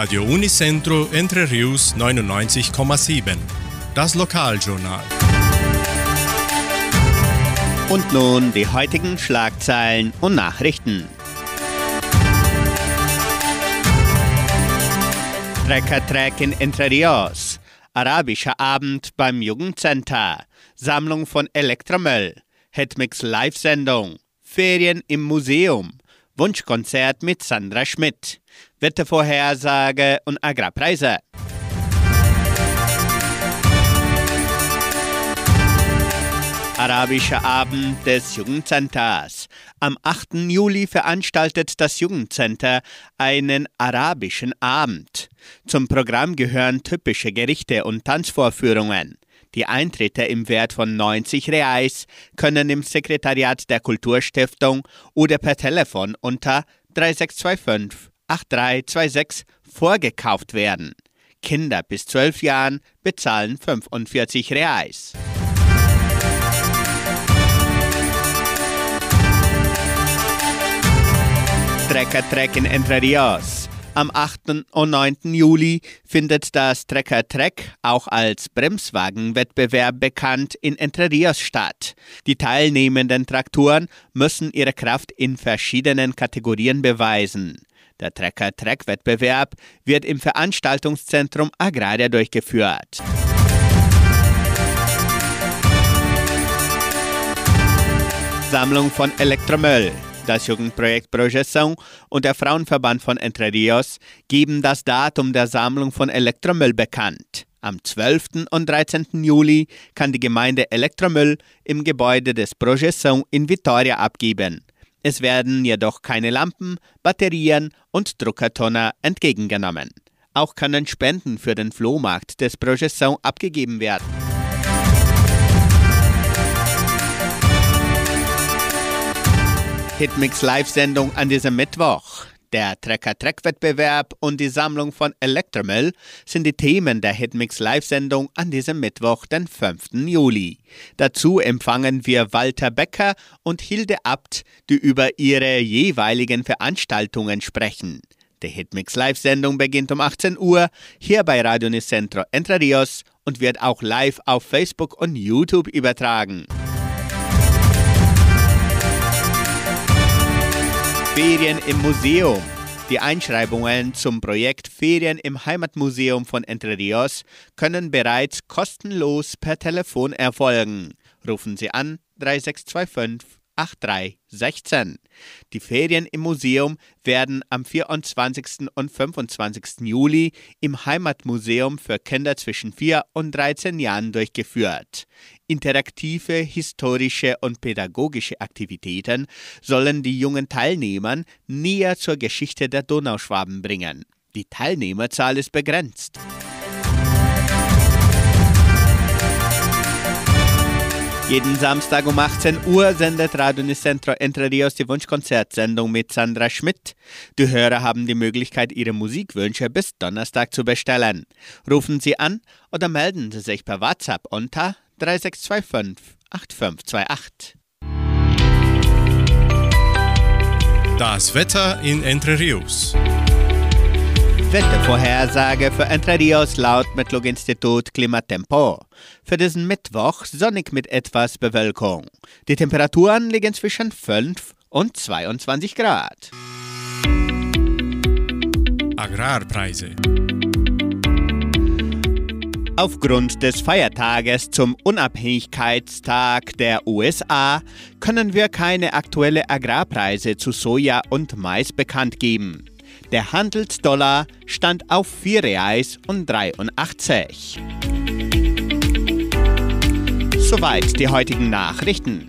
Radio Unicentro Entre Rius 99,7. Das Lokaljournal. Und nun die heutigen Schlagzeilen und Nachrichten. Trecker-Track in Entre Rios. Arabischer Abend beim Jugendcenter. Sammlung von Elektromüll. Hitmix Live-Sendung. Ferien im Museum. Wunschkonzert mit Sandra Schmidt. Wettervorhersage und Agrarpreise. Arabischer Abend des Jugendcenters. Am 8. Juli veranstaltet das Jugendcenter einen arabischen Abend. Zum Programm gehören typische Gerichte und Tanzvorführungen. Die Eintritte im Wert von 90 Reais können im Sekretariat der Kulturstiftung oder per Telefon unter 3625 8326 vorgekauft werden. Kinder bis 12 Jahren bezahlen 45 Reais. Trecker-Trek in Entre Rios. Am 8. und 9. Juli findet das Trecker-Trek, auch als Bremswagenwettbewerb bekannt, in Entre Rios statt. Die teilnehmenden Traktoren müssen ihre Kraft in verschiedenen Kategorien beweisen. Der Trecker-Trek-Wettbewerb wird im Veranstaltungszentrum Agraria durchgeführt. Sammlung von Elektromüll. Das Jugendprojekt Projeção und der Frauenverband von Entre Rios geben das Datum der Sammlung von Elektromüll bekannt. Am 12. und 13. Juli kann die Gemeinde Elektromüll im Gebäude des Projeção in Vitoria abgeben. Es werden jedoch keine Lampen, Batterien und Druckertoner entgegengenommen. Auch können Spenden für den Flohmarkt des Projeção abgegeben werden. Hitmix Live-Sendung an diesem Mittwoch. Der Trecker-Treck-Wettbewerb und die Sammlung von Elektromüll sind die Themen der Hitmix Live-Sendung an diesem Mittwoch, den 5. Juli. Dazu empfangen wir Walter Becker und Hilde Abt, die über ihre jeweiligen Veranstaltungen sprechen. Die Hitmix Live-Sendung beginnt um 18 Uhr hier bei Radio Nicentro Entre Rios und wird auch live auf Facebook und YouTube übertragen. Ferien im Museum. Die Einschreibungen zum Projekt Ferien im Heimatmuseum von Entre Rios können bereits kostenlos per Telefon erfolgen. Rufen Sie an 3625 8316. Die Ferien im Museum werden am 24. und 25. Juli im Heimatmuseum für Kinder zwischen 4 und 13 Jahren durchgeführt. Interaktive, historische und pädagogische Aktivitäten sollen die jungen Teilnehmern näher zur Geschichte der Donauschwaben bringen. Die Teilnehmerzahl ist begrenzt. Jeden Samstag um 18 Uhr sendet Radio Nicentro Entre Rios die Wunschkonzertsendung mit Sandra Schmidt. Die Hörer haben die Möglichkeit, ihre Musikwünsche bis Donnerstag zu bestellen. Rufen Sie an oder melden Sie sich per WhatsApp unter 3625 8528. Das Wetter in Entre Rios. Wettervorhersage für Entre Rios laut Metlog-Institut Klimatempo. Für diesen Mittwoch sonnig mit etwas Bewölkung. Die Temperaturen liegen zwischen 5 und 22 Grad. Agrarpreise. Aufgrund des Feiertages zum Unabhängigkeitstag der USA können wir keine aktuelle Agrarpreise zu Soja und Mais bekannt geben. Der Handelsdollar stand auf 4 Reais und 83. Soweit die heutigen Nachrichten.